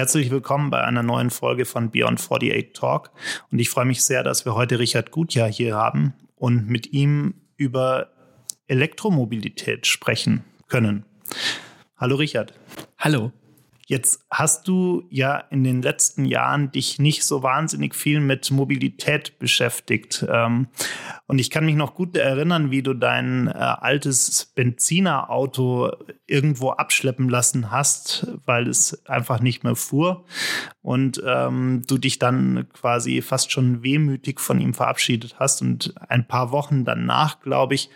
Herzlich willkommen bei einer neuen Folge von Beyond 48 Talk. Und ich freue mich sehr, dass wir heute Richard Gutjahr hier haben und mit ihm über Elektromobilität sprechen können. Hallo Richard. Hallo. Jetzt hast du ja in den letzten Jahren dich nicht so wahnsinnig viel mit Mobilität beschäftigt. Ähm, und ich kann mich noch gut erinnern, wie du dein äh, altes Benzinerauto irgendwo abschleppen lassen hast, weil es einfach nicht mehr fuhr. Und ähm, du dich dann quasi fast schon wehmütig von ihm verabschiedet hast. Und ein paar Wochen danach, glaube ich,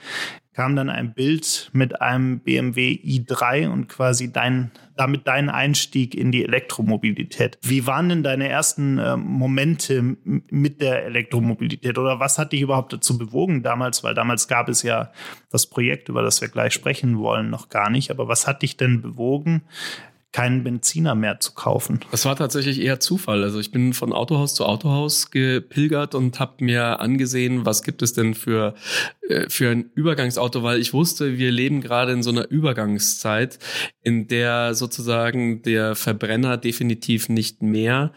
kam dann ein Bild mit einem BMW i3 und quasi dein, damit dein Einstieg in die Elektromobilität. Wie waren denn deine ersten äh, Momente mit der Elektromobilität oder was hat dich überhaupt dazu bewogen damals? Weil damals gab es ja das Projekt, über das wir gleich sprechen wollen, noch gar nicht. Aber was hat dich denn bewogen, keinen Benziner mehr zu kaufen. Das war tatsächlich eher Zufall. Also ich bin von Autohaus zu Autohaus gepilgert und habe mir angesehen, was gibt es denn für äh, für ein Übergangsauto, weil ich wusste, wir leben gerade in so einer Übergangszeit, in der sozusagen der Verbrenner definitiv nicht mehr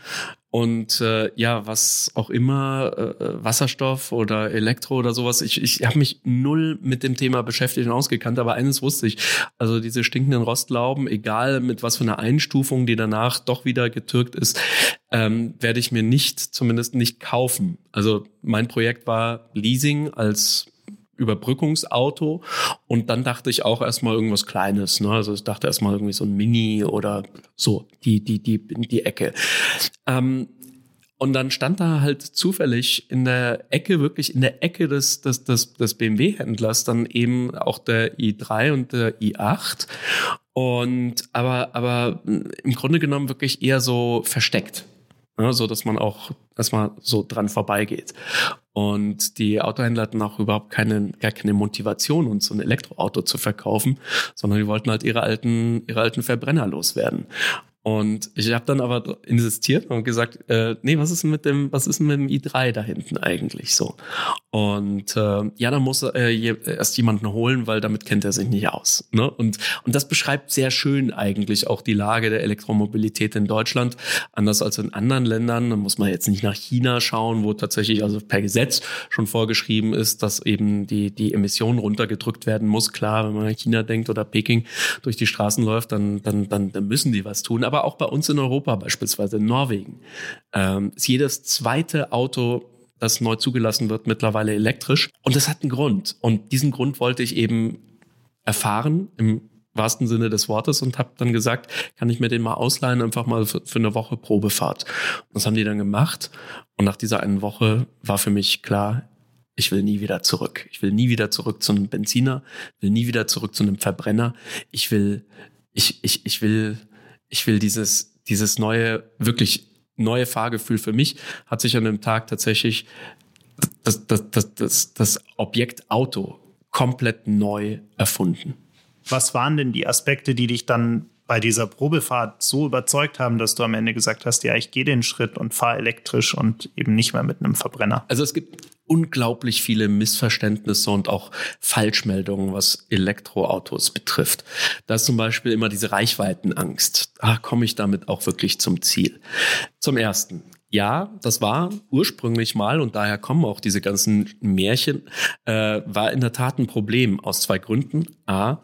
und äh, ja, was auch immer, äh, äh, Wasserstoff oder Elektro oder sowas. Ich, ich habe mich null mit dem Thema beschäftigt und ausgekannt, aber eines wusste ich. Also diese stinkenden Rostlauben, egal mit was für einer Einstufung, die danach doch wieder getürkt ist, ähm, werde ich mir nicht, zumindest nicht kaufen. Also mein Projekt war Leasing als Überbrückungsauto. Und dann dachte ich auch erstmal irgendwas Kleines. Ne? Also ich dachte erstmal irgendwie so ein Mini oder so, die, die, die, die Ecke. Ähm, und dann stand da halt zufällig in der Ecke, wirklich in der Ecke des, des, des, des BMW-Händlers dann eben auch der i3 und der i8. Und aber, aber im Grunde genommen wirklich eher so versteckt. Ne, so dass man auch erstmal so dran vorbeigeht. Und die Autohändler hatten auch überhaupt keine, gar keine Motivation, uns so ein Elektroauto zu verkaufen, sondern die wollten halt ihre alten, ihre alten Verbrenner loswerden. Und ich habe dann aber insistiert und gesagt, äh, nee, was ist mit dem, was ist mit dem i3 da hinten eigentlich so? Und äh, ja, da muss er äh, erst jemanden holen, weil damit kennt er sich nicht aus. Ne? Und, und das beschreibt sehr schön eigentlich auch die Lage der Elektromobilität in Deutschland. Anders als in anderen Ländern, da muss man jetzt nicht nach China schauen, wo tatsächlich also per Gesetz schon vorgeschrieben ist, dass eben die, die Emissionen runtergedrückt werden muss. Klar, wenn man an China denkt oder Peking durch die Straßen läuft, dann, dann, dann, dann müssen die was tun. Aber aber auch bei uns in Europa beispielsweise in Norwegen ähm, ist jedes zweite Auto das neu zugelassen wird, mittlerweile elektrisch. Und das hat einen Grund. Und diesen Grund wollte ich eben erfahren im wahrsten Sinne des Wortes und habe dann gesagt, kann ich mir den mal ausleihen, einfach mal für, für eine Woche Probefahrt. Und das haben die dann gemacht. Und nach dieser einen Woche war für mich klar, ich will nie wieder zurück. Ich will nie wieder zurück zu einem Benziner, will nie wieder zurück zu einem Verbrenner. Ich will, ich, ich, ich will ich will dieses, dieses neue, wirklich neue Fahrgefühl für mich hat sich an dem Tag tatsächlich das, das, das, das, das Objekt Auto komplett neu erfunden. Was waren denn die Aspekte, die dich dann bei dieser Probefahrt so überzeugt haben, dass du am Ende gesagt hast, ja, ich gehe den Schritt und fahre elektrisch und eben nicht mehr mit einem Verbrenner? Also es gibt unglaublich viele Missverständnisse und auch Falschmeldungen, was Elektroautos betrifft. Da ist zum Beispiel immer diese Reichweitenangst. Ah, komme ich damit auch wirklich zum Ziel? Zum ersten. Ja, das war ursprünglich mal, und daher kommen auch diese ganzen Märchen, äh, war in der Tat ein Problem aus zwei Gründen. A,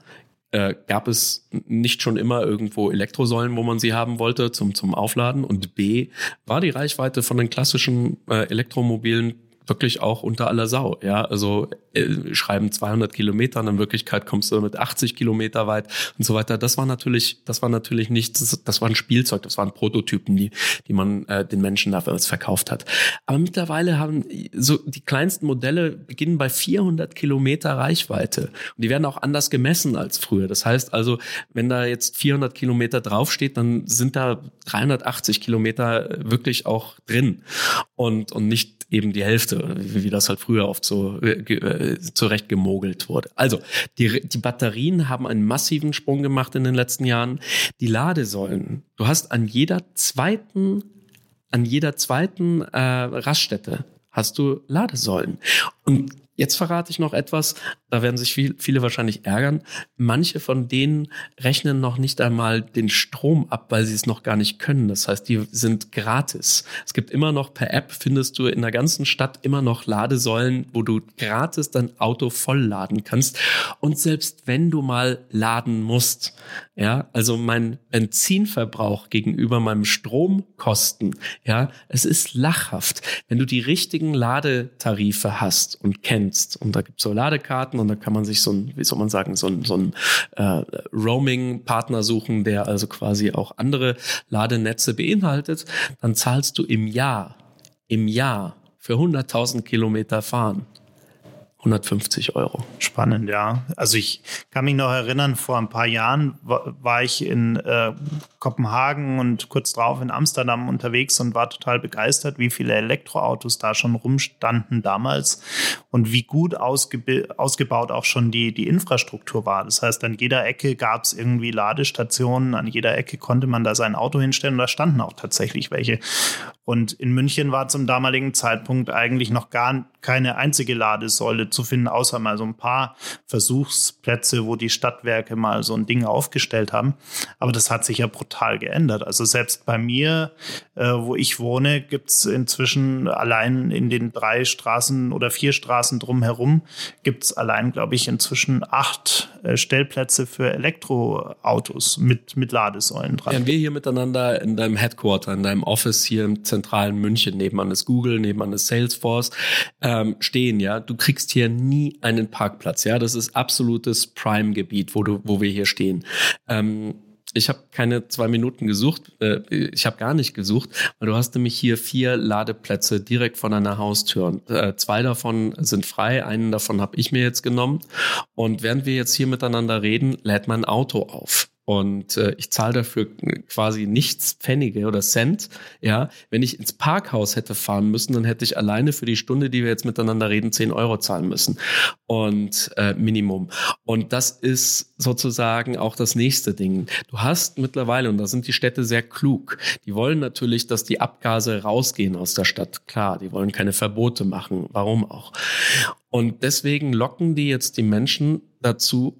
äh, gab es nicht schon immer irgendwo Elektrosäulen, wo man sie haben wollte zum, zum Aufladen? Und B, war die Reichweite von den klassischen äh, Elektromobilen wirklich auch unter aller Sau. Ja, also äh, schreiben 200 Kilometer, in Wirklichkeit kommst du mit 80 Kilometer weit und so weiter. Das war natürlich, das war natürlich nichts. Das, das war ein Spielzeug, das waren Prototypen, die, die man äh, den Menschen dafür verkauft hat. Aber mittlerweile haben so die kleinsten Modelle beginnen bei 400 Kilometer Reichweite und die werden auch anders gemessen als früher. Das heißt also, wenn da jetzt 400 Kilometer draufsteht, dann sind da 380 Kilometer wirklich auch drin und und nicht eben die Hälfte, wie, wie das halt früher oft so äh, äh, zurecht gemogelt wurde. Also, die, die Batterien haben einen massiven Sprung gemacht in den letzten Jahren. Die Ladesäulen, du hast an jeder zweiten, an jeder zweiten äh, Raststätte hast du Ladesäulen. Und Jetzt verrate ich noch etwas, da werden sich viel, viele wahrscheinlich ärgern. Manche von denen rechnen noch nicht einmal den Strom ab, weil sie es noch gar nicht können. Das heißt, die sind gratis. Es gibt immer noch per App, findest du in der ganzen Stadt immer noch Ladesäulen, wo du gratis dein Auto vollladen kannst. Und selbst wenn du mal laden musst, ja, also mein Benzinverbrauch gegenüber meinem Stromkosten, ja, es ist lachhaft. Wenn du die richtigen Ladetarife hast und kennst, und da gibt es so Ladekarten und da kann man sich so ein, wie soll man sagen, so ein, so ein äh, Roaming-Partner suchen, der also quasi auch andere Ladenetze beinhaltet, dann zahlst du im Jahr, im Jahr für 100.000 Kilometer fahren 150 Euro. Spannend, ja. Also ich kann mich noch erinnern, vor ein paar Jahren war ich in äh, Kopenhagen und kurz drauf in Amsterdam unterwegs und war total begeistert, wie viele Elektroautos da schon rumstanden damals und wie gut ausgebaut auch schon die, die Infrastruktur war. Das heißt, an jeder Ecke gab es irgendwie Ladestationen, an jeder Ecke konnte man da sein Auto hinstellen und da standen auch tatsächlich welche. Und in München war zum damaligen Zeitpunkt eigentlich noch gar keine einzige Ladesäule zu finden, außer mal so ein paar Versuchsplätze, wo die Stadtwerke mal so ein Ding aufgestellt haben. Aber das hat sich ja brutal geändert. Also selbst bei mir, äh, wo ich wohne, gibt es inzwischen allein in den drei Straßen oder vier Straßen drumherum, gibt es allein, glaube ich, inzwischen acht äh, Stellplätze für Elektroautos mit, mit Ladesäulen dran. Ja, wir hier miteinander in deinem Headquarter, in deinem Office hier im zentralen München, nebenan ist Google, nebenan ist Salesforce, ähm, stehen, ja. Du kriegst hier nie einen Parkplatz, ja. Das ist absolutes Prime-Gebiet, wo wo wir hier stehen. Ähm, ich habe keine zwei Minuten gesucht, äh, ich habe gar nicht gesucht, weil du hast nämlich hier vier Ladeplätze direkt von deiner Haustür. Äh, zwei davon sind frei, einen davon habe ich mir jetzt genommen. Und während wir jetzt hier miteinander reden, lädt mein Auto auf und äh, ich zahle dafür quasi nichts Pfennige oder Cent. Ja, wenn ich ins Parkhaus hätte fahren müssen, dann hätte ich alleine für die Stunde, die wir jetzt miteinander reden, 10 Euro zahlen müssen und äh, Minimum. Und das ist sozusagen auch das nächste Ding. Du hast mittlerweile und da sind die Städte sehr klug. Die wollen natürlich, dass die Abgase rausgehen aus der Stadt. Klar, die wollen keine Verbote machen. Warum auch? Und deswegen locken die jetzt die Menschen dazu,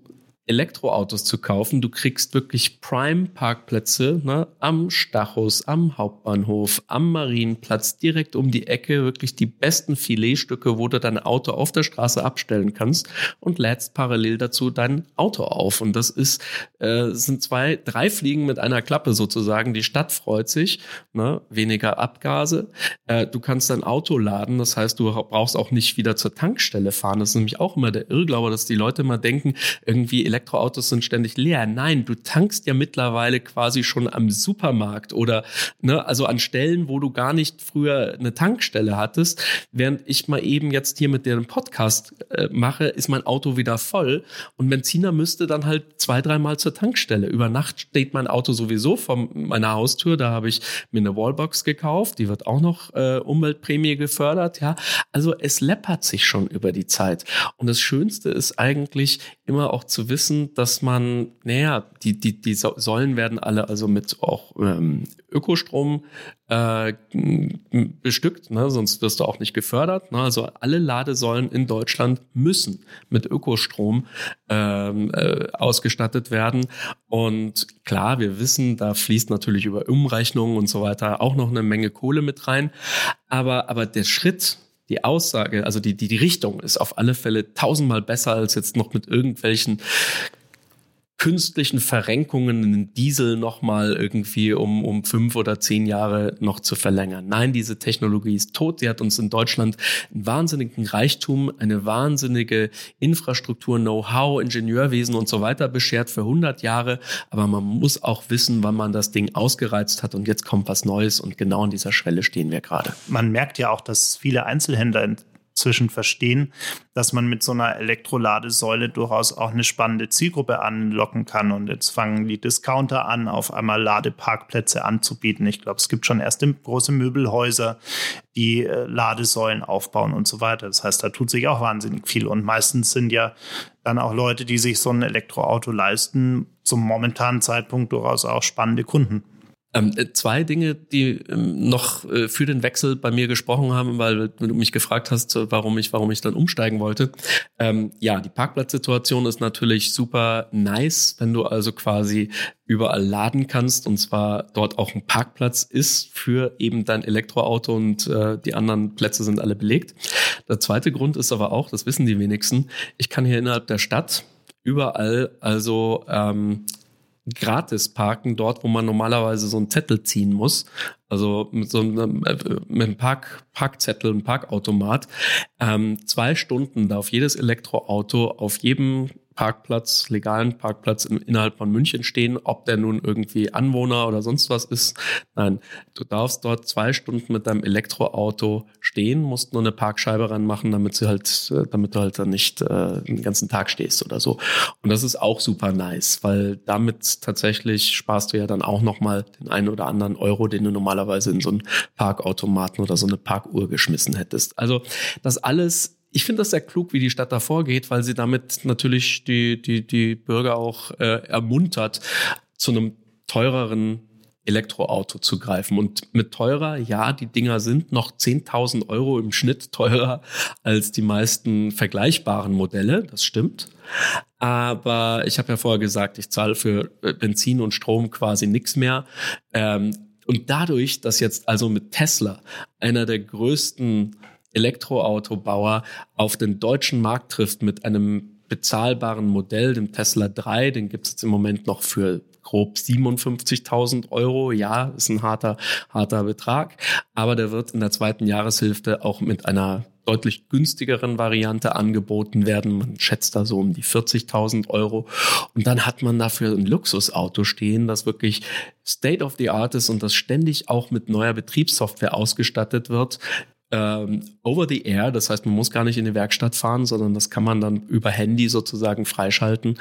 Elektroautos zu kaufen. Du kriegst wirklich Prime-Parkplätze ne, am Stachus, am Hauptbahnhof, am Marienplatz, direkt um die Ecke. Wirklich die besten Filetstücke, wo du dein Auto auf der Straße abstellen kannst und lädst parallel dazu dein Auto auf. Und das ist, äh, sind zwei, drei Fliegen mit einer Klappe sozusagen. Die Stadt freut sich, ne, weniger Abgase. Äh, du kannst dein Auto laden. Das heißt, du brauchst auch nicht wieder zur Tankstelle fahren. Das ist nämlich auch immer der Irrglaube, dass die Leute immer denken, irgendwie Elektroautos sind ständig leer. Nein, du tankst ja mittlerweile quasi schon am Supermarkt oder ne, also an Stellen, wo du gar nicht früher eine Tankstelle hattest. Während ich mal eben jetzt hier mit dir einen Podcast äh, mache, ist mein Auto wieder voll und Benziner müsste dann halt zwei, dreimal zur Tankstelle. Über Nacht steht mein Auto sowieso vor meiner Haustür. Da habe ich mir eine Wallbox gekauft. Die wird auch noch äh, Umweltprämie gefördert. Ja, also es läppert sich schon über die Zeit. Und das Schönste ist eigentlich immer auch zu wissen, wissen, dass man, naja, die, die, die Säulen werden alle also mit auch ähm, Ökostrom äh, bestückt, ne? sonst wirst du auch nicht gefördert. Ne? Also alle Ladesäulen in Deutschland müssen mit Ökostrom ähm, äh, ausgestattet werden. Und klar, wir wissen, da fließt natürlich über Umrechnungen und so weiter auch noch eine Menge Kohle mit rein. Aber, aber der Schritt, die Aussage, also die, die, die Richtung ist auf alle Fälle tausendmal besser als jetzt noch mit irgendwelchen künstlichen Verrenkungen einen Diesel nochmal irgendwie um, um fünf oder zehn Jahre noch zu verlängern. Nein, diese Technologie ist tot. Sie hat uns in Deutschland einen wahnsinnigen Reichtum, eine wahnsinnige Infrastruktur, Know-how, Ingenieurwesen und so weiter beschert für 100 Jahre. Aber man muss auch wissen, wann man das Ding ausgereizt hat und jetzt kommt was Neues und genau an dieser Schwelle stehen wir gerade. Man merkt ja auch, dass viele Einzelhändler inzwischen verstehen, dass man mit so einer Elektroladesäule durchaus auch eine spannende Zielgruppe anlocken kann. Und jetzt fangen die Discounter an, auf einmal Ladeparkplätze anzubieten. Ich glaube, es gibt schon erste große Möbelhäuser, die äh, Ladesäulen aufbauen und so weiter. Das heißt, da tut sich auch wahnsinnig viel. Und meistens sind ja dann auch Leute, die sich so ein Elektroauto leisten, zum momentanen Zeitpunkt durchaus auch spannende Kunden. Ähm, äh, zwei Dinge, die ähm, noch äh, für den Wechsel bei mir gesprochen haben, weil du mich gefragt hast, warum ich, warum ich dann umsteigen wollte. Ähm, ja, die Parkplatzsituation ist natürlich super nice, wenn du also quasi überall laden kannst und zwar dort auch ein Parkplatz ist für eben dein Elektroauto und äh, die anderen Plätze sind alle belegt. Der zweite Grund ist aber auch, das wissen die wenigsten, ich kann hier innerhalb der Stadt überall also ähm, gratis parken, dort, wo man normalerweise so einen Zettel ziehen muss. Also mit so einem, äh, mit einem Park, Parkzettel, einem Parkautomat. Ähm, zwei Stunden darf jedes Elektroauto auf jedem Parkplatz, legalen Parkplatz innerhalb von München stehen, ob der nun irgendwie Anwohner oder sonst was ist. Nein, du darfst dort zwei Stunden mit deinem Elektroauto stehen, musst nur eine Parkscheibe ranmachen, damit sie halt, äh, damit du halt dann nicht äh, den ganzen Tag stehst oder so. Und das ist auch super nice, weil damit tatsächlich sparst du ja dann auch nochmal den einen oder anderen Euro, den du normalerweise in so einen Parkautomaten oder so eine Parkuhr geschmissen hättest. Also das alles ich finde das sehr klug, wie die Stadt da vorgeht, weil sie damit natürlich die, die, die Bürger auch äh, ermuntert, zu einem teureren Elektroauto zu greifen. Und mit teurer, ja, die Dinger sind noch 10.000 Euro im Schnitt teurer als die meisten vergleichbaren Modelle, das stimmt. Aber ich habe ja vorher gesagt, ich zahle für äh, Benzin und Strom quasi nichts mehr. Ähm, und dadurch, dass jetzt also mit Tesla einer der größten Elektroautobauer auf den deutschen Markt trifft mit einem bezahlbaren Modell, dem Tesla 3, den gibt es jetzt im Moment noch für grob 57.000 Euro. Ja, ist ein harter, harter Betrag, aber der wird in der zweiten Jahreshälfte auch mit einer deutlich günstigeren Variante angeboten werden. Man schätzt da so um die 40.000 Euro. Und dann hat man dafür ein Luxusauto stehen, das wirklich State of the Art ist und das ständig auch mit neuer Betriebssoftware ausgestattet wird ähm, over the air. Das heißt, man muss gar nicht in die Werkstatt fahren, sondern das kann man dann über Handy sozusagen freischalten.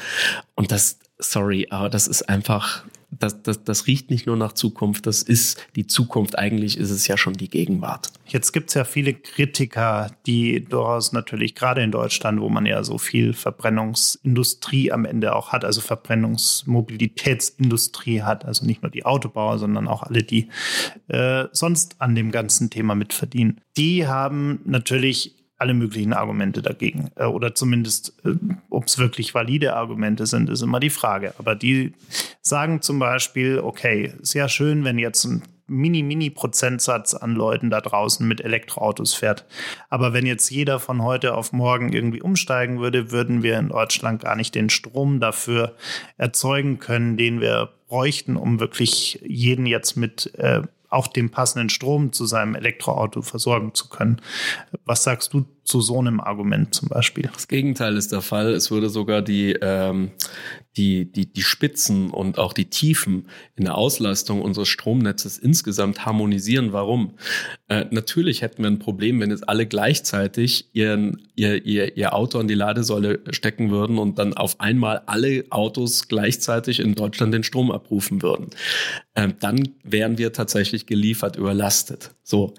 Und das, sorry, aber das ist einfach das, das, das riecht nicht nur nach Zukunft, das ist die Zukunft. Eigentlich ist es ja schon die Gegenwart. Jetzt gibt es ja viele Kritiker, die durchaus natürlich gerade in Deutschland, wo man ja so viel Verbrennungsindustrie am Ende auch hat, also Verbrennungsmobilitätsindustrie hat, also nicht nur die Autobauer, sondern auch alle, die äh, sonst an dem ganzen Thema mitverdienen. Die haben natürlich alle möglichen Argumente dagegen. Äh, oder zumindest, äh, ob es wirklich valide Argumente sind, ist immer die Frage. Aber die sagen zum Beispiel, okay, sehr schön, wenn jetzt ein Mini-Mini-Prozentsatz an Leuten da draußen mit Elektroautos fährt. Aber wenn jetzt jeder von heute auf morgen irgendwie umsteigen würde, würden wir in Deutschland gar nicht den Strom dafür erzeugen können, den wir bräuchten, um wirklich jeden jetzt mit äh, auch den passenden Strom zu seinem Elektroauto versorgen zu können. Was sagst du zu so einem Argument zum Beispiel? Das Gegenteil ist der Fall. Es würde sogar die, ähm, die, die, die Spitzen und auch die Tiefen in der Auslastung unseres Stromnetzes insgesamt harmonisieren. Warum? Äh, natürlich hätten wir ein Problem, wenn jetzt alle gleichzeitig ihren, ihr, ihr, ihr Auto an die Ladesäule stecken würden und dann auf einmal alle Autos gleichzeitig in Deutschland den Strom abrufen würden. Ähm, dann wären wir tatsächlich geliefert überlastet. So.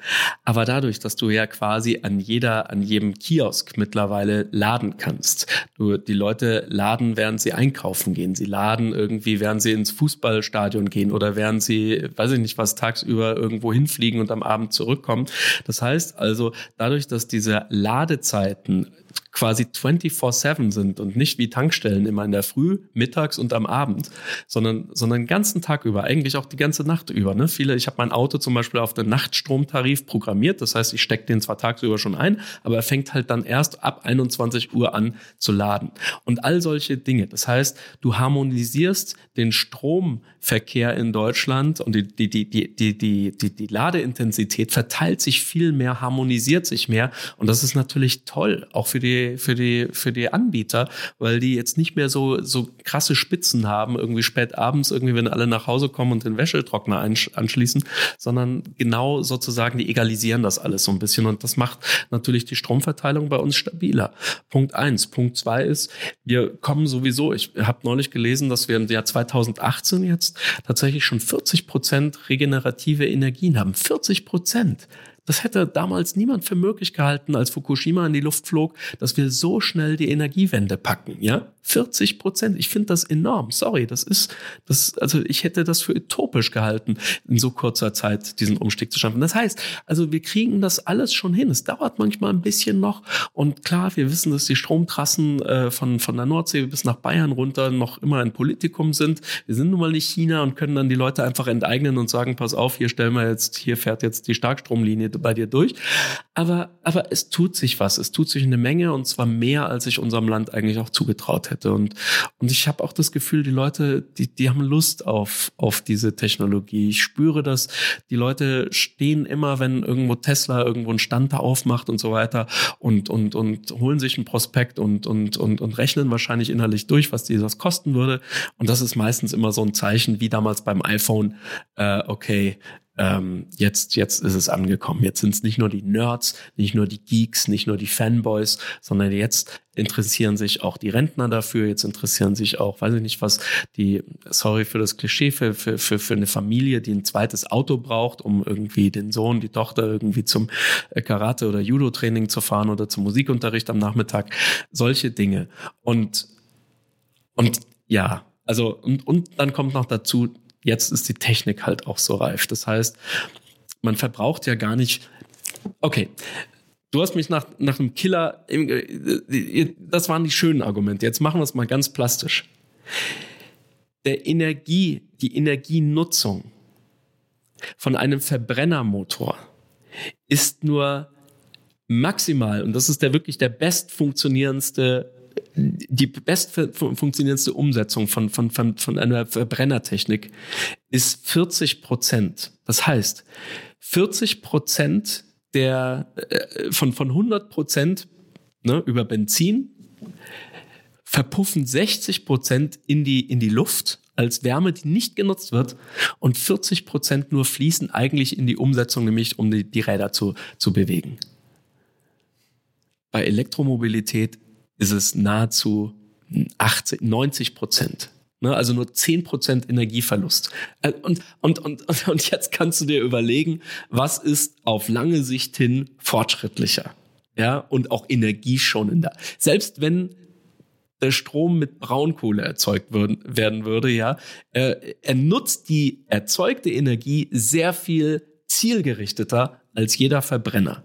Aber dadurch, dass du ja quasi an jeder, an jedem Kiosk mittlerweile laden kannst. Du, die Leute laden, während sie einkaufen gehen. Sie laden irgendwie, während sie ins Fußballstadion gehen oder während sie, weiß ich nicht was, tagsüber irgendwo hinfliegen und am Abend zurückkommen. Das heißt also, dadurch, dass diese Ladezeiten quasi 24-7 sind und nicht wie Tankstellen immer in der Früh, mittags und am Abend, sondern, sondern den ganzen Tag über, eigentlich auch die ganze Nacht über. Ne? Viele, ich habe mein Auto zum Beispiel auf den Nachtstromtarif programmiert, das heißt, ich stecke den zwar tagsüber schon ein, aber er fängt halt dann erst ab 21 Uhr an zu laden. Und all solche Dinge. Das heißt, du harmonisierst den Stromverkehr in Deutschland und die, die, die, die, die, die, die, die Ladeintensität verteilt sich viel mehr, harmonisiert sich mehr. Und das ist natürlich toll, auch für die für die, für die Anbieter, weil die jetzt nicht mehr so, so krasse Spitzen haben, irgendwie spät abends, irgendwie, wenn alle nach Hause kommen und den Wäschetrockner anschließen, sondern genau sozusagen, die egalisieren das alles so ein bisschen und das macht natürlich die Stromverteilung bei uns stabiler. Punkt eins. Punkt zwei ist, wir kommen sowieso, ich habe neulich gelesen, dass wir im Jahr 2018 jetzt tatsächlich schon 40 Prozent regenerative Energien haben. 40 Prozent. Das hätte damals niemand für möglich gehalten, als Fukushima in die Luft flog, dass wir so schnell die Energiewende packen, ja? 40 Prozent. Ich finde das enorm. Sorry, das ist, das, also ich hätte das für utopisch gehalten, in so kurzer Zeit diesen Umstieg zu schaffen. Das heißt, also wir kriegen das alles schon hin. Es dauert manchmal ein bisschen noch. Und klar, wir wissen, dass die Stromtrassen äh, von, von der Nordsee bis nach Bayern runter noch immer ein Politikum sind. Wir sind nun mal nicht China und können dann die Leute einfach enteignen und sagen, pass auf, hier stellen wir jetzt, hier fährt jetzt die Starkstromlinie bei dir durch. Aber, aber es tut sich was. Es tut sich eine Menge und zwar mehr, als ich unserem Land eigentlich auch zugetraut hätte. Und, und ich habe auch das Gefühl, die Leute, die, die haben Lust auf, auf diese Technologie. Ich spüre dass Die Leute stehen immer, wenn irgendwo Tesla irgendwo einen Stand da aufmacht und so weiter und, und, und holen sich einen Prospekt und, und, und, und rechnen wahrscheinlich innerlich durch, was dieses kosten würde. Und das ist meistens immer so ein Zeichen, wie damals beim iPhone, äh, okay, ähm, jetzt, jetzt ist es angekommen. Jetzt sind es nicht nur die Nerds, nicht nur die Geeks, nicht nur die Fanboys, sondern jetzt interessieren sich auch die Rentner dafür, jetzt interessieren sich auch, weiß ich nicht was, die, sorry für das Klischee, für, für, für, für eine Familie, die ein zweites Auto braucht, um irgendwie den Sohn, die Tochter irgendwie zum äh, Karate- oder Judo-Training zu fahren oder zum Musikunterricht am Nachmittag. Solche Dinge. Und, und ja, also, und, und dann kommt noch dazu, jetzt ist die Technik halt auch so reif. Das heißt, man verbraucht ja gar nicht. Okay, du hast mich nach, nach einem Killer. Das waren die schönen Argumente. Jetzt machen wir es mal ganz plastisch. Der Energie, die Energienutzung von einem Verbrennermotor ist nur maximal, und das ist der wirklich der best funktionierendste die best funktionierendste Umsetzung von, von, von, von einer Verbrennertechnik ist 40 Prozent. Das heißt, 40 Prozent der, äh, von, von 100 Prozent ne, über Benzin verpuffen 60 Prozent in die, in die Luft als Wärme, die nicht genutzt wird und 40 Prozent nur fließen eigentlich in die Umsetzung, nämlich um die, die Räder zu, zu bewegen. Bei Elektromobilität ist es nahezu 80, 90 Prozent. Ne? Also nur 10 Prozent Energieverlust. Äh, und, und, und, und jetzt kannst du dir überlegen, was ist auf lange Sicht hin fortschrittlicher? Ja, und auch energieschonender. Selbst wenn der Strom mit Braunkohle erzeugt werden würde, ja, äh, er nutzt die erzeugte Energie sehr viel zielgerichteter als jeder Verbrenner.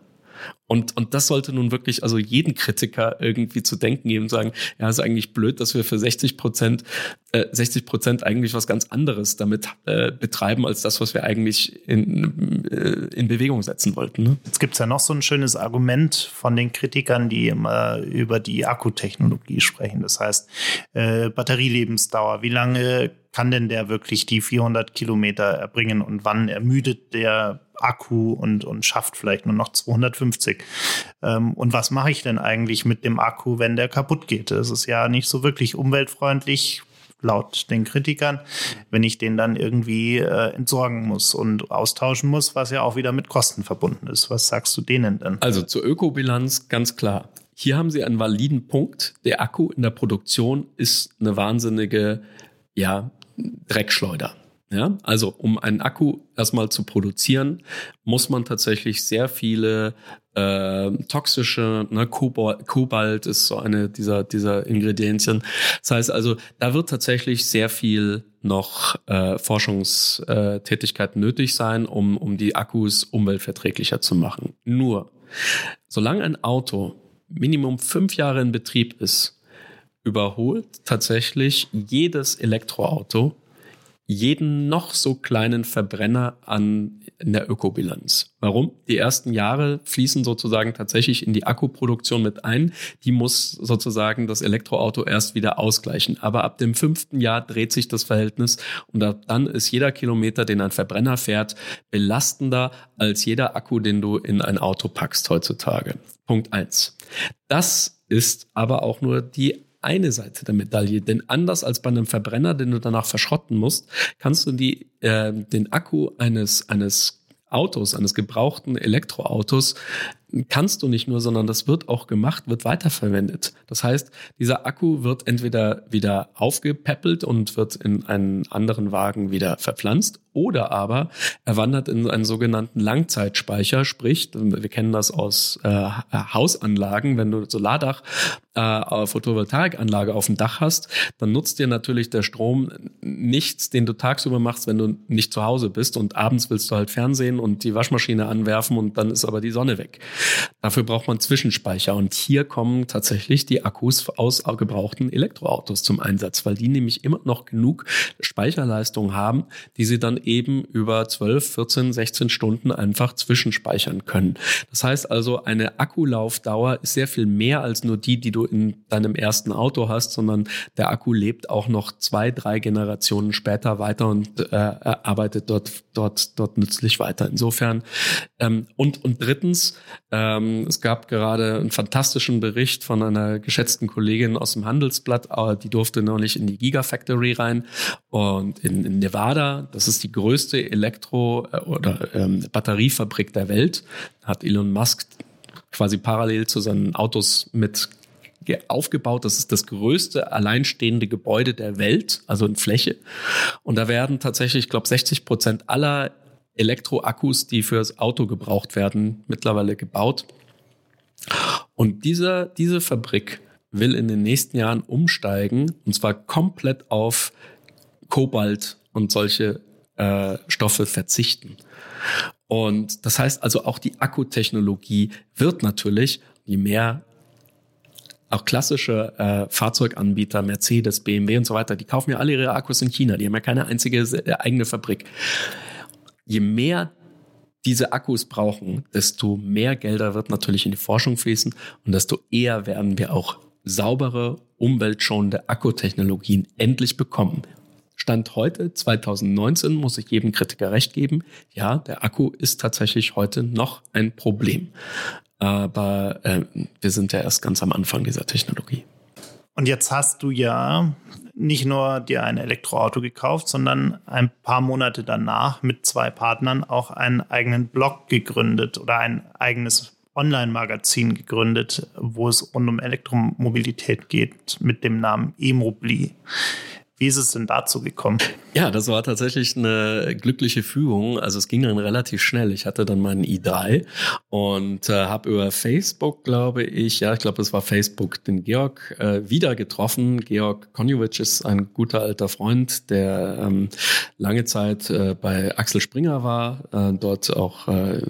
Und, und das sollte nun wirklich also jeden Kritiker irgendwie zu denken geben sagen, ja, ist eigentlich blöd, dass wir für 60 Prozent, äh, 60 Prozent eigentlich was ganz anderes damit äh, betreiben, als das, was wir eigentlich in, äh, in Bewegung setzen wollten. Ne? Jetzt gibt's ja noch so ein schönes Argument von den Kritikern, die immer über die Akkutechnologie sprechen. Das heißt, äh, Batterielebensdauer, wie lange kann denn der wirklich die 400 Kilometer erbringen und wann ermüdet der Akku und, und schafft vielleicht nur noch 250. Ähm, und was mache ich denn eigentlich mit dem Akku, wenn der kaputt geht? Das ist ja nicht so wirklich umweltfreundlich, laut den Kritikern, wenn ich den dann irgendwie äh, entsorgen muss und austauschen muss, was ja auch wieder mit Kosten verbunden ist. Was sagst du denen denn? Also zur Ökobilanz ganz klar. Hier haben Sie einen validen Punkt. Der Akku in der Produktion ist eine wahnsinnige, ja, Dreckschleuder. Ja, also um einen Akku erstmal zu produzieren, muss man tatsächlich sehr viele äh, toxische, ne, Kobalt, Kobalt ist so eine dieser, dieser Ingredienzien. Das heißt also, da wird tatsächlich sehr viel noch äh, Forschungstätigkeit nötig sein, um, um die Akkus umweltverträglicher zu machen. Nur, solange ein Auto Minimum fünf Jahre in Betrieb ist, überholt tatsächlich jedes Elektroauto jeden noch so kleinen Verbrenner an in der Ökobilanz. Warum? Die ersten Jahre fließen sozusagen tatsächlich in die Akkuproduktion mit ein. Die muss sozusagen das Elektroauto erst wieder ausgleichen. Aber ab dem fünften Jahr dreht sich das Verhältnis und ab dann ist jeder Kilometer, den ein Verbrenner fährt, belastender als jeder Akku, den du in ein Auto packst heutzutage. Punkt eins. Das ist aber auch nur die eine Seite der Medaille. Denn anders als bei einem Verbrenner, den du danach verschrotten musst, kannst du die, äh, den Akku eines, eines Autos, eines gebrauchten Elektroautos kannst du nicht nur, sondern das wird auch gemacht, wird weiterverwendet. Das heißt, dieser Akku wird entweder wieder aufgepäppelt und wird in einen anderen Wagen wieder verpflanzt oder aber er wandert in einen sogenannten Langzeitspeicher, sprich, wir kennen das aus äh, Hausanlagen, wenn du Solardach, äh, Photovoltaikanlage auf dem Dach hast, dann nutzt dir natürlich der Strom nichts, den du tagsüber machst, wenn du nicht zu Hause bist und abends willst du halt Fernsehen und die Waschmaschine anwerfen und dann ist aber die Sonne weg. Dafür braucht man Zwischenspeicher und hier kommen tatsächlich die Akkus aus gebrauchten Elektroautos zum Einsatz, weil die nämlich immer noch genug Speicherleistung haben, die sie dann eben über 12, 14, 16 Stunden einfach zwischenspeichern können. Das heißt also, eine Akkulaufdauer ist sehr viel mehr als nur die, die du in deinem ersten Auto hast, sondern der Akku lebt auch noch zwei, drei Generationen später weiter und äh, arbeitet dort, dort, dort nützlich weiter. Insofern ähm, und, und drittens, ähm, es gab gerade einen fantastischen Bericht von einer geschätzten Kollegin aus dem Handelsblatt, äh, die durfte noch nicht in die Gigafactory rein und in, in Nevada, das ist die größte Elektro- äh, oder ähm, Batteriefabrik der Welt, hat Elon Musk quasi parallel zu seinen Autos mit aufgebaut. Das ist das größte alleinstehende Gebäude der Welt, also in Fläche. Und da werden tatsächlich, ich glaube, 60 Prozent aller Elektroakkus, die fürs Auto gebraucht werden, mittlerweile gebaut. Und dieser, diese Fabrik will in den nächsten Jahren umsteigen, und zwar komplett auf Kobalt und solche äh, Stoffe verzichten. Und das heißt also auch die Akkutechnologie wird natürlich, je mehr auch klassische äh, Fahrzeuganbieter, Mercedes, BMW und so weiter, die kaufen ja alle ihre Akkus in China, die haben ja keine einzige äh, eigene Fabrik. Je mehr diese Akkus brauchen, desto mehr Gelder wird natürlich in die Forschung fließen und desto eher werden wir auch saubere, umweltschonende Akkutechnologien endlich bekommen. Stand heute, 2019, muss ich jedem Kritiker recht geben. Ja, der Akku ist tatsächlich heute noch ein Problem. Aber äh, wir sind ja erst ganz am Anfang dieser Technologie. Und jetzt hast du ja nicht nur dir ein Elektroauto gekauft, sondern ein paar Monate danach mit zwei Partnern auch einen eigenen Blog gegründet oder ein eigenes Online-Magazin gegründet, wo es rund um Elektromobilität geht mit dem Namen E-Mobili. Wie ist es denn dazu gekommen? Ja, das war tatsächlich eine glückliche Fügung. Also es ging dann relativ schnell. Ich hatte dann meinen i3 und äh, habe über Facebook, glaube ich, ja, ich glaube, es war Facebook, den Georg äh, wieder getroffen. Georg Konjovic ist ein guter alter Freund, der ähm, lange Zeit äh, bei Axel Springer war, äh, dort auch äh,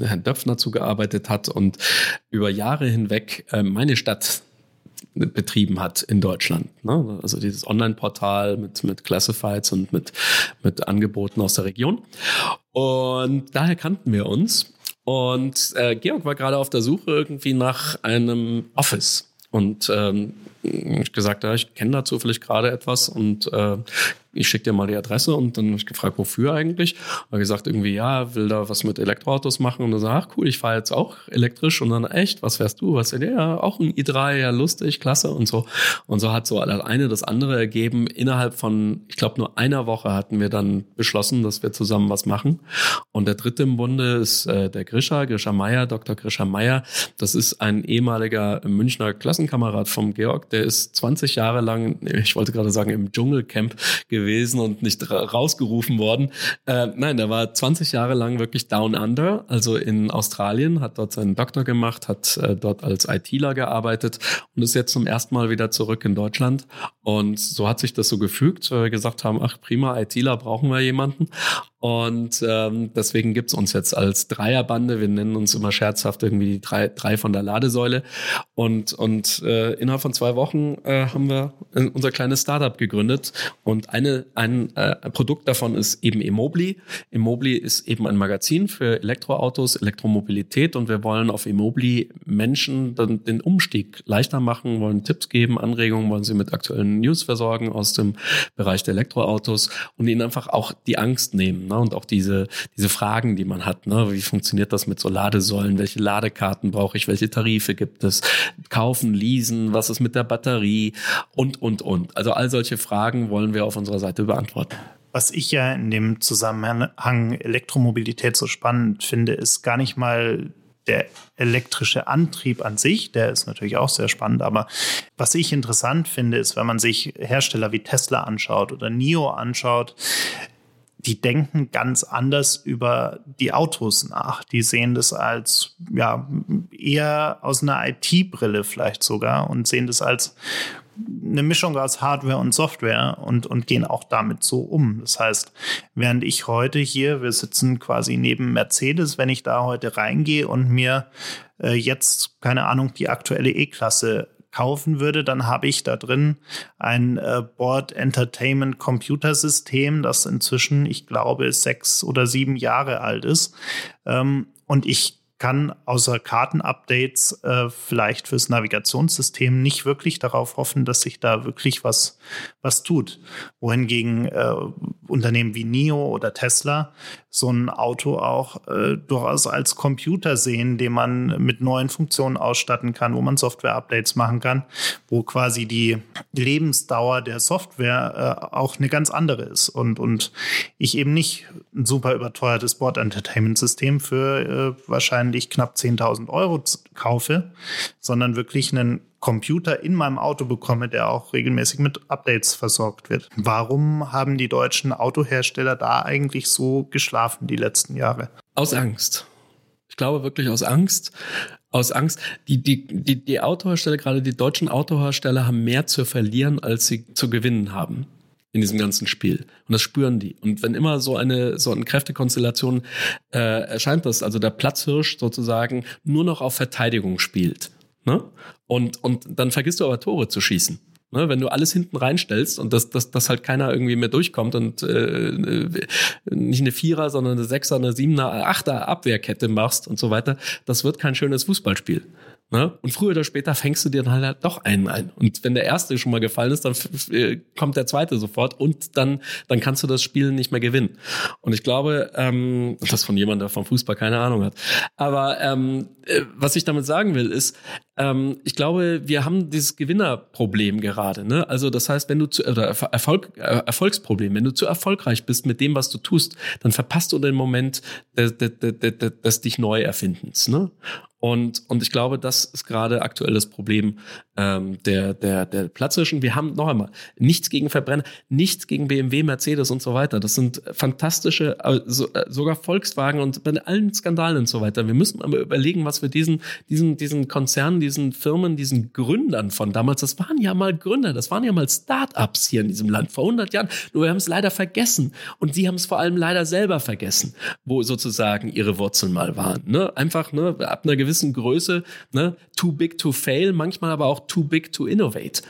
Herrn Döpfner zugearbeitet hat und über Jahre hinweg äh, meine Stadt betrieben hat in Deutschland. Ne? Also dieses Online-Portal mit, mit Classifieds und mit, mit Angeboten aus der Region. Und daher kannten wir uns. Und äh, Georg war gerade auf der Suche irgendwie nach einem Office. Und ähm, ich gesagt, ja, ich kenne da zufällig gerade etwas und äh, ich schicke dir mal die Adresse und dann habe ich gefragt, wofür eigentlich? Und gesagt, irgendwie, ja, will da was mit Elektroautos machen und dann sagt, ach cool, ich fahre jetzt auch elektrisch und dann echt, was fährst du? Was ja, auch ein i3, ja, lustig, klasse und so. Und so hat so das eine das andere ergeben. Innerhalb von, ich glaube, nur einer Woche hatten wir dann beschlossen, dass wir zusammen was machen. Und der dritte im Bunde ist äh, der Grisha, Grisha Meier, Dr. Grisha Meier. Das ist ein ehemaliger Münchner Klassenkamerad vom Georg, der ist 20 Jahre lang, ich wollte gerade sagen, im Dschungelcamp gewesen gewesen und nicht rausgerufen worden. Äh, nein, der war 20 Jahre lang wirklich down under, also in Australien, hat dort seinen Doktor gemacht, hat äh, dort als ITler gearbeitet und ist jetzt zum ersten Mal wieder zurück in Deutschland. Und so hat sich das so gefügt, weil wir gesagt haben, ach prima, ITler brauchen wir jemanden. Und ähm, deswegen gibt's uns jetzt als Dreierbande. Wir nennen uns immer scherzhaft irgendwie die drei, drei von der Ladesäule. Und, und äh, innerhalb von zwei Wochen äh, haben wir äh, unser kleines Startup gegründet. Und eine, ein äh, Produkt davon ist eben Emobli. Emobli ist eben ein Magazin für Elektroautos, Elektromobilität. Und wir wollen auf Emobli Menschen dann den Umstieg leichter machen, wollen Tipps geben, Anregungen, wollen sie mit aktuellen News versorgen aus dem Bereich der Elektroautos und ihnen einfach auch die Angst nehmen Ne? Und auch diese, diese Fragen, die man hat. Ne? Wie funktioniert das mit so Ladesäulen? Welche Ladekarten brauche ich? Welche Tarife gibt es? Kaufen, leasen? Was ist mit der Batterie? Und, und, und. Also all solche Fragen wollen wir auf unserer Seite beantworten. Was ich ja in dem Zusammenhang Elektromobilität so spannend finde, ist gar nicht mal der elektrische Antrieb an sich, der ist natürlich auch sehr spannend. Aber was ich interessant finde, ist, wenn man sich Hersteller wie Tesla anschaut oder NIO anschaut, die denken ganz anders über die Autos nach. Die sehen das als ja eher aus einer IT-Brille vielleicht sogar und sehen das als eine Mischung aus Hardware und Software und, und gehen auch damit so um. Das heißt, während ich heute hier, wir sitzen quasi neben Mercedes, wenn ich da heute reingehe und mir äh, jetzt, keine Ahnung, die aktuelle E-Klasse kaufen würde, dann habe ich da drin ein äh, Board Entertainment Computersystem, das inzwischen, ich glaube, sechs oder sieben Jahre alt ist. Ähm, und ich kann außer Kartenupdates äh, vielleicht fürs Navigationssystem nicht wirklich darauf hoffen, dass sich da wirklich was, was tut. Wohingegen äh, Unternehmen wie NIO oder Tesla so ein Auto auch äh, durchaus als Computer sehen, den man mit neuen Funktionen ausstatten kann, wo man Software-Updates machen kann, wo quasi die Lebensdauer der Software äh, auch eine ganz andere ist und, und ich eben nicht ein super überteuertes Board-Entertainment-System für äh, wahrscheinlich knapp 10.000 Euro kaufe, sondern wirklich einen Computer in meinem Auto bekomme, der auch regelmäßig mit Updates versorgt wird. Warum haben die deutschen Autohersteller da eigentlich so geschlafen die letzten Jahre? Aus Angst. Ich glaube wirklich aus Angst. Aus Angst. Die, die, die, die Autohersteller, gerade die deutschen Autohersteller, haben mehr zu verlieren, als sie zu gewinnen haben in diesem ganzen Spiel. Und das spüren die. Und wenn immer so eine, so eine Kräftekonstellation äh, erscheint, dass also der Platzhirsch sozusagen nur noch auf Verteidigung spielt Ne? Und, und dann vergisst du aber Tore zu schießen. Ne? Wenn du alles hinten reinstellst und dass, dass, dass halt keiner irgendwie mehr durchkommt und äh, nicht eine Vierer, sondern eine Sechser, eine Siebener, Achter Abwehrkette machst und so weiter, das wird kein schönes Fußballspiel. Ne? Und früher oder später fängst du dir dann halt doch einen ein. Und wenn der erste schon mal gefallen ist, dann äh, kommt der zweite sofort und dann, dann kannst du das Spiel nicht mehr gewinnen. Und ich glaube, ähm, das von jemandem, der vom Fußball keine Ahnung hat. Aber ähm, äh, was ich damit sagen will, ist, ähm, ich glaube, wir haben dieses Gewinnerproblem gerade. Ne? Also das heißt, wenn du zu oder Erfolg, äh, Erfolgsproblem, wenn du zu erfolgreich bist mit dem, was du tust, dann verpasst du den Moment des, des, des, des dich neu erfindens. Ne? Und, und ich glaube, das ist gerade aktuell das Problem ähm, der, der, der Platzhirschen. Wir haben noch einmal nichts gegen Verbrenner, nichts gegen BMW, Mercedes und so weiter. Das sind fantastische, also, sogar Volkswagen und bei allen Skandalen und so weiter. Wir müssen aber überlegen, was wir diesen, diesen, diesen Konzernen, diesen Firmen, diesen Gründern von damals, das waren ja mal Gründer, das waren ja mal Start-ups hier in diesem Land vor 100 Jahren. Nur wir haben es leider vergessen. Und sie haben es vor allem leider selber vergessen, wo sozusagen ihre Wurzeln mal waren. Ne? Einfach ne, ab einer gewissen gewissen Größe, ne, too big to fail, manchmal aber auch too big to innovate.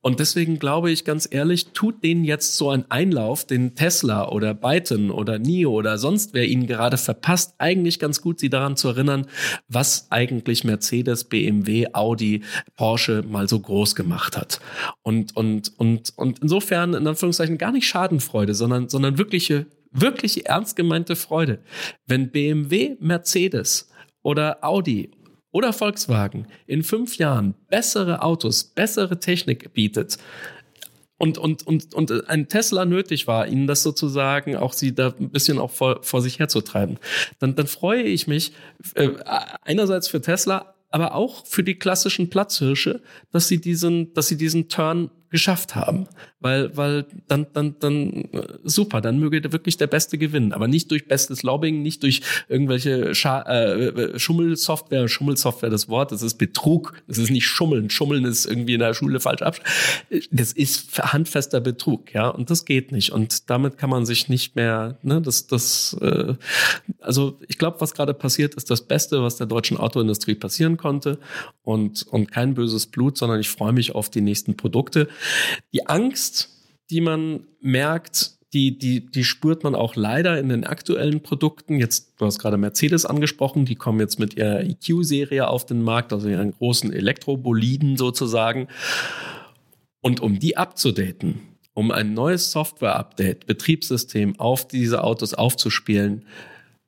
Und deswegen glaube ich ganz ehrlich, tut denen jetzt so ein Einlauf, den Tesla oder Byton oder NIO oder sonst wer ihnen gerade verpasst, eigentlich ganz gut, sie daran zu erinnern, was eigentlich Mercedes, BMW, Audi, Porsche mal so groß gemacht hat. Und, und, und, und insofern, in Anführungszeichen, gar nicht Schadenfreude, sondern, sondern wirkliche, wirklich ernst gemeinte Freude. Wenn BMW, Mercedes oder Audi oder Volkswagen in fünf Jahren bessere Autos, bessere Technik bietet, und, und, und, und ein Tesla nötig war, ihnen das sozusagen auch sie da ein bisschen auch vor, vor sich herzutreiben, dann, dann freue ich mich äh, einerseits für Tesla, aber auch für die klassischen Platzhirsche, dass sie diesen, dass sie diesen Turn geschafft haben. Weil, weil dann, dann, dann, super, dann möge wirklich der Beste gewinnen. Aber nicht durch bestes Lobbying, nicht durch irgendwelche Scha äh, Schummelsoftware. Schummelsoftware, das Wort, das ist Betrug. Das ist nicht Schummeln. Schummeln ist irgendwie in der Schule falsch ab. Das ist handfester Betrug, ja. Und das geht nicht. Und damit kann man sich nicht mehr, ne, das, das, äh, also ich glaube, was gerade passiert, ist das Beste, was der deutschen Autoindustrie passieren konnte. Und, und kein böses Blut, sondern ich freue mich auf die nächsten Produkte. Die Angst, die man merkt, die, die, die spürt man auch leider in den aktuellen Produkten. Jetzt, du hast gerade Mercedes angesprochen, die kommen jetzt mit ihrer EQ-Serie auf den Markt, also ihren großen Elektroboliden sozusagen. Und um die abzudaten, um ein neues Software-Update, Betriebssystem auf diese Autos aufzuspielen,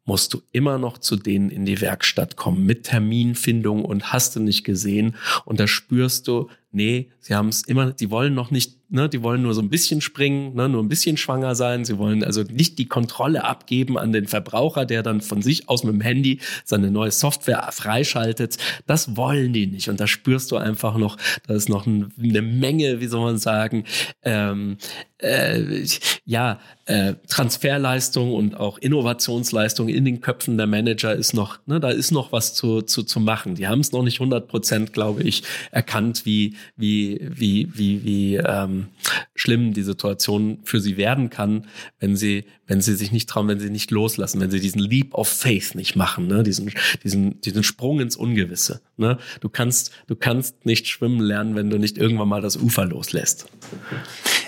musst du immer noch zu denen in die Werkstatt kommen mit Terminfindung und hast du nicht gesehen. Und da spürst du Nee, sie haben es immer, sie wollen noch nicht Ne, die wollen nur so ein bisschen springen, ne, nur ein bisschen schwanger sein. Sie wollen also nicht die Kontrolle abgeben an den Verbraucher, der dann von sich aus mit dem Handy seine neue Software freischaltet. Das wollen die nicht. Und da spürst du einfach noch, da ist noch eine Menge, wie soll man sagen, ähm, äh, ja, äh, Transferleistung und auch Innovationsleistung in den Köpfen der Manager ist noch, ne, da ist noch was zu, zu, zu machen. Die haben es noch nicht 100 Prozent, glaube ich, erkannt, wie, wie, wie, wie, wie, ähm, schlimm die Situation für sie werden kann, wenn sie, wenn sie sich nicht trauen, wenn sie nicht loslassen, wenn sie diesen Leap of Faith nicht machen, ne? diesen, diesen, diesen Sprung ins Ungewisse. Ne? Du kannst, du kannst nicht schwimmen lernen, wenn du nicht irgendwann mal das Ufer loslässt.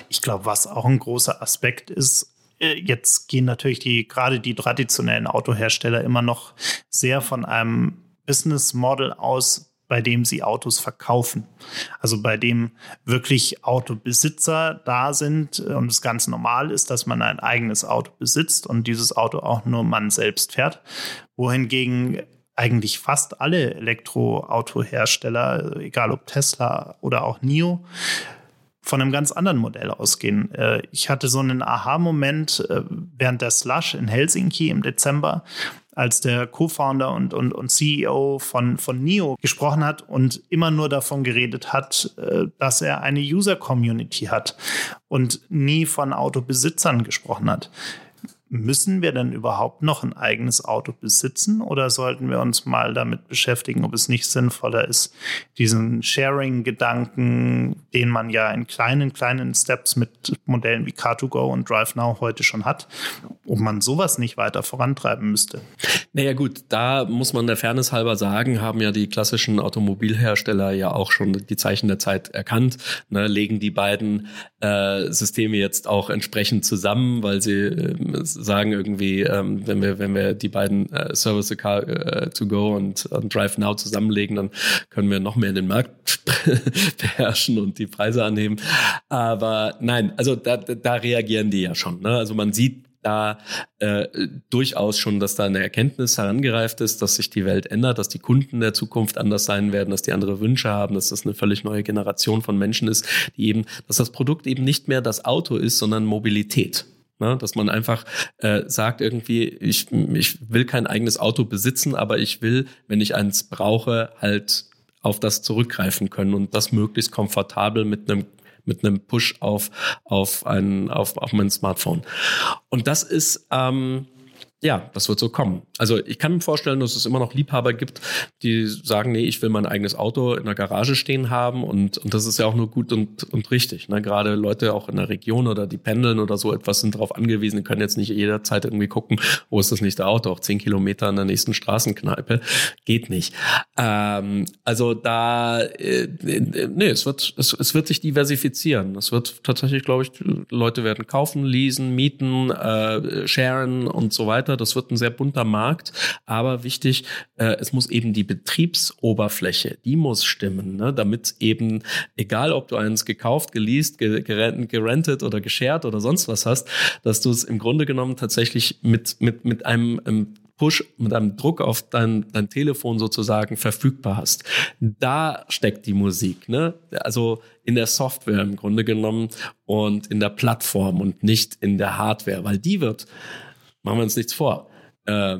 Ich glaube, was auch ein großer Aspekt ist, äh, jetzt gehen natürlich die, gerade die traditionellen Autohersteller immer noch sehr von einem Business Model aus, bei dem sie Autos verkaufen. Also bei dem wirklich Autobesitzer da sind und es ganz normal ist, dass man ein eigenes Auto besitzt und dieses Auto auch nur man selbst fährt. Wohingegen eigentlich fast alle Elektroautohersteller, egal ob Tesla oder auch NIO, von einem ganz anderen Modell ausgehen. Äh, ich hatte so einen Aha-Moment äh, während der Slush in Helsinki im Dezember als der Co-Founder und, und, und CEO von, von NIO gesprochen hat und immer nur davon geredet hat, äh, dass er eine User-Community hat und nie von Autobesitzern gesprochen hat. Müssen wir denn überhaupt noch ein eigenes Auto besitzen oder sollten wir uns mal damit beschäftigen, ob es nicht sinnvoller ist, diesen Sharing-Gedanken, den man ja in kleinen, kleinen Steps mit Modellen wie Car2Go und DriveNow heute schon hat, ob man sowas nicht weiter vorantreiben müsste? Naja gut, da muss man der Fairness halber sagen, haben ja die klassischen Automobilhersteller ja auch schon die Zeichen der Zeit erkannt, ne, legen die beiden äh, Systeme jetzt auch entsprechend zusammen, weil sie äh, sagen irgendwie, ähm, wenn wir wenn wir die beiden äh, Service äh, to Go und, und Drive Now zusammenlegen, dann können wir noch mehr den Markt beherrschen und die Preise anheben. Aber nein, also da, da reagieren die ja schon. Ne? Also man sieht da äh, durchaus schon, dass da eine Erkenntnis herangereift ist, dass sich die Welt ändert, dass die Kunden der Zukunft anders sein werden, dass die andere Wünsche haben, dass das eine völlig neue Generation von Menschen ist, die eben, dass das Produkt eben nicht mehr das Auto ist, sondern Mobilität. Ne? Dass man einfach äh, sagt irgendwie, ich, ich will kein eigenes Auto besitzen, aber ich will, wenn ich eins brauche, halt auf das zurückgreifen können und das möglichst komfortabel mit einem mit einem Push auf auf ein auf auf mein Smartphone. Und das ist ähm, ja, das wird so kommen. Also ich kann mir vorstellen, dass es immer noch Liebhaber gibt, die sagen, nee, ich will mein eigenes Auto in der Garage stehen haben und, und das ist ja auch nur gut und, und richtig. Ne? Gerade Leute auch in der Region oder die pendeln oder so etwas sind darauf angewiesen, die können jetzt nicht jederzeit irgendwie gucken, wo ist das nächste Auto, auch zehn Kilometer in der nächsten Straßenkneipe. Geht nicht. Ähm, also da, äh, nee, es wird, es, es wird sich diversifizieren. Es wird tatsächlich, glaube ich, Leute werden kaufen, leasen, mieten, äh, sharen und so weiter weiter. Das wird ein sehr bunter Markt, aber wichtig, äh, es muss eben die Betriebsoberfläche, die muss stimmen, ne? damit eben, egal ob du eins gekauft, geleast, gerentet oder geshared oder sonst was hast, dass du es im Grunde genommen tatsächlich mit, mit, mit einem, einem ähm, Push, mit einem Druck auf dein, dein Telefon sozusagen verfügbar hast. Da steckt die Musik, ne? Also in der Software im Grunde genommen und in der Plattform und nicht in der Hardware, weil die wird machen wir uns nichts vor. Äh,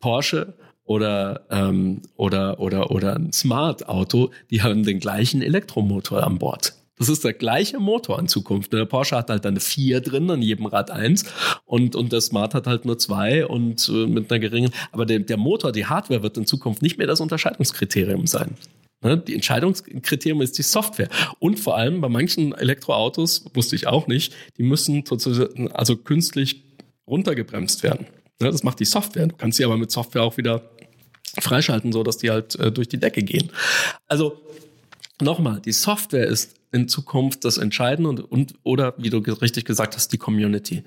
Porsche oder ähm, oder oder oder ein Smart Auto, die haben den gleichen Elektromotor an Bord. Das ist der gleiche Motor in Zukunft. Der Porsche hat halt eine 4 drin, an jedem Rad eins und, und der Smart hat halt nur zwei und äh, mit einer geringen. Aber der, der Motor, die Hardware wird in Zukunft nicht mehr das Unterscheidungskriterium sein. Ne? Die Entscheidungskriterium ist die Software. Und vor allem bei manchen Elektroautos, wusste ich auch nicht, die müssen also künstlich runtergebremst werden. Ja, das macht die Software. Du kannst sie aber mit Software auch wieder freischalten, so dass die halt äh, durch die Decke gehen. Also nochmal, die Software ist in Zukunft das Entscheidende und, und oder wie du richtig gesagt hast, die Community.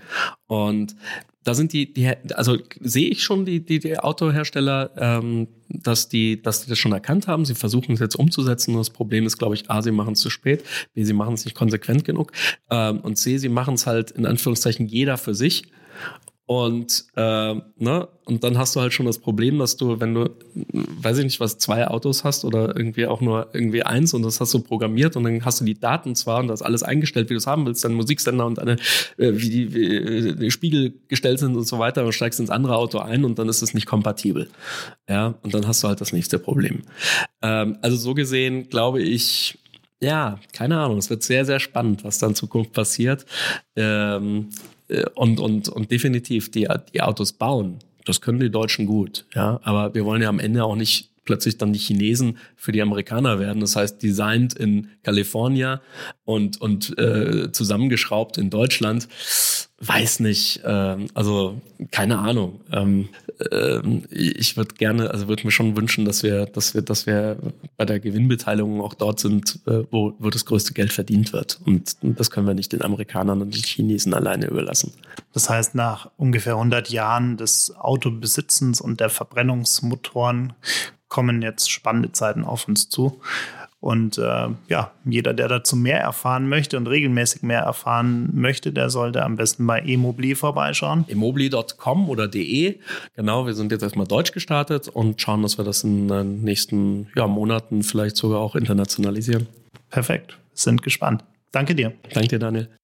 Und da sind die, die also sehe ich schon die, die, die Autohersteller, ähm, dass die, dass die das schon erkannt haben. Sie versuchen es jetzt umzusetzen. Das Problem ist, glaube ich, A, sie machen es zu spät, B, sie machen es nicht konsequent genug ähm, und C, sie machen es halt in Anführungszeichen jeder für sich Und, äh, ne, und dann hast du halt schon das Problem, dass du, wenn du, weiß ich nicht, was, zwei Autos hast oder irgendwie auch nur irgendwie eins und das hast du programmiert und dann hast du die Daten zwar und das alles eingestellt, wie du es haben willst, dein Musiksender und deine, äh, wie, die, wie die Spiegel gestellt sind und so weiter und steigst ins andere Auto ein und dann ist es nicht kompatibel. Ja, und dann hast du halt das nächste Problem. Ähm, also so gesehen glaube ich, ja, keine Ahnung. Es wird sehr, sehr spannend, was dann in Zukunft passiert. Ähm, äh, und, und, und definitiv die, die Autos bauen. Das können die Deutschen gut, ja. Aber wir wollen ja am Ende auch nicht plötzlich dann die Chinesen für die Amerikaner werden. Das heißt, designt in Kalifornien und, und äh, zusammengeschraubt in Deutschland. Weiß nicht, ähm, also keine Ahnung. Ähm, ähm, ich würde gerne, also würde mir schon wünschen, dass wir, dass wir, dass wir bei der Gewinnbeteiligung auch dort sind, äh, wo, wo das größte Geld verdient wird. Und das können wir nicht den Amerikanern und den Chinesen alleine überlassen. Das heißt, nach ungefähr 100 Jahren des Autobesitzens und der Verbrennungsmotoren kommen jetzt spannende Zeiten auf uns zu. Und äh, ja, jeder, der dazu mehr erfahren möchte und regelmäßig mehr erfahren möchte, der sollte am besten bei emobli vorbeischauen. emobli.com oder de. Genau, wir sind jetzt erstmal deutsch gestartet und schauen, dass wir das in den nächsten ja, Monaten vielleicht sogar auch internationalisieren. Perfekt, sind gespannt. Danke dir. Danke dir, Daniel.